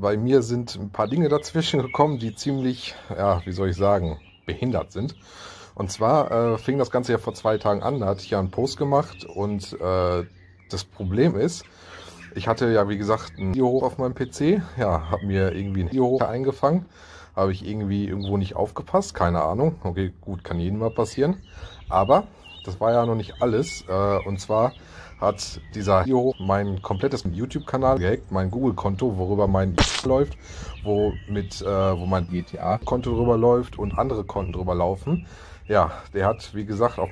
bei mir sind ein paar Dinge dazwischen gekommen, die ziemlich, ja, wie soll ich sagen, behindert sind. Und zwar äh, fing das Ganze ja vor zwei Tagen an, da hatte ich ja einen Post gemacht und äh, das Problem ist, ich hatte ja wie gesagt ein Video hoch auf meinem PC, ja, habe mir irgendwie ein Video hoch eingefangen, habe ich irgendwie irgendwo nicht aufgepasst, keine Ahnung, okay, gut, kann jedem mal passieren, aber das war ja noch nicht alles äh, und zwar hat dieser Video mein komplettes YouTube-Kanal gehackt, mein Google-Konto, worüber mein läuft, wo, mit, äh, wo mein GTA-Konto drüber läuft und andere Konten drüber laufen. Ja, der hat, wie gesagt, auch...